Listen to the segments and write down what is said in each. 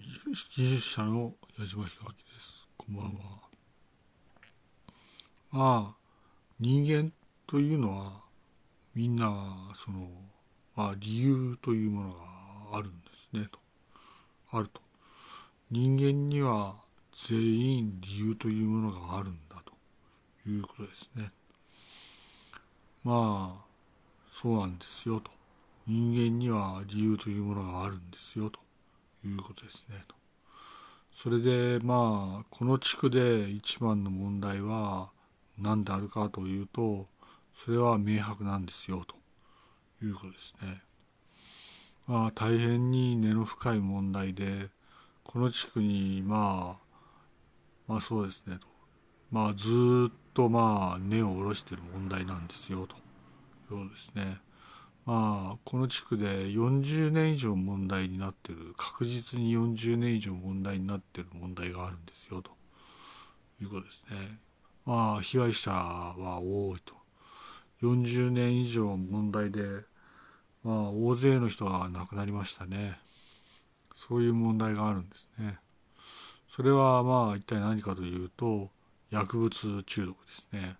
技術者の矢島弘明です。こんばんは。まあ、人間というのは、みんな、その、まあ、理由というものがあるんですね、と。あると。人間には全員理由というものがあるんだということですね。まあ、そうなんですよと。人間には理由というものがあるんですよと。いうことですね。それでまあこの地区で一番の問題は何であるかというとそれは明白なんですよということですね。まあ大変に根の深い問題でこの地区にまあまあそうですねとまあずっとまあ根を下ろしてる問題なんですよということですね。まあ、この地区で40年以上問題になってる確実に40年以上問題になってる問題があるんですよということですね。まあ被害者は多いと40年以上問題で、まあ、大勢の人が亡くなりましたねそういう問題があるんですね。それはまあ一体何かというと薬物中毒ですね。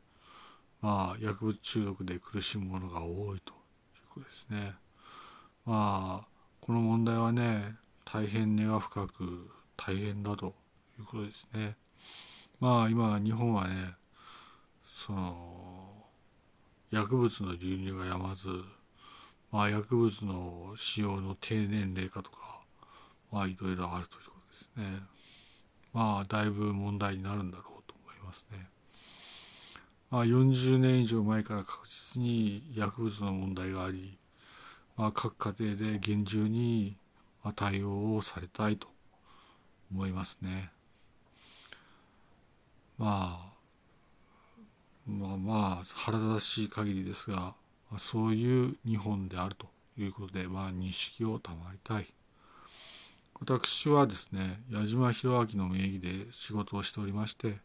まあ薬物中毒で苦しむ者が多いとことですね。まあこの問題はね大変根が深く大変だということですね。まあ今日本はねその薬物の流入がやまず、まあ、薬物の使用の低年齢化とかまあいろいろあるということですね。まあだいぶ問題になるんだろうと思いますね。まあ、40年以上前から確実に薬物の問題があり、まあ、各家庭で厳重に対応をされたいと思いますね。まあ、まあまあ腹立たしい限りですが、そういう日本であるということで、まあ、認識を賜りたい。私はですね矢島弘明の名義で仕事をしておりまして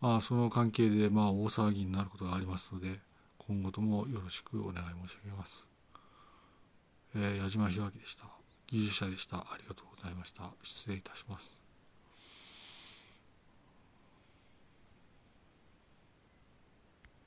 まあ、その関係でまあ大騒ぎになることがありますので今後ともよろしくお願い申し上げます。えー、矢島弘明でした。技術者でした。ありがとうございました。失礼いたします。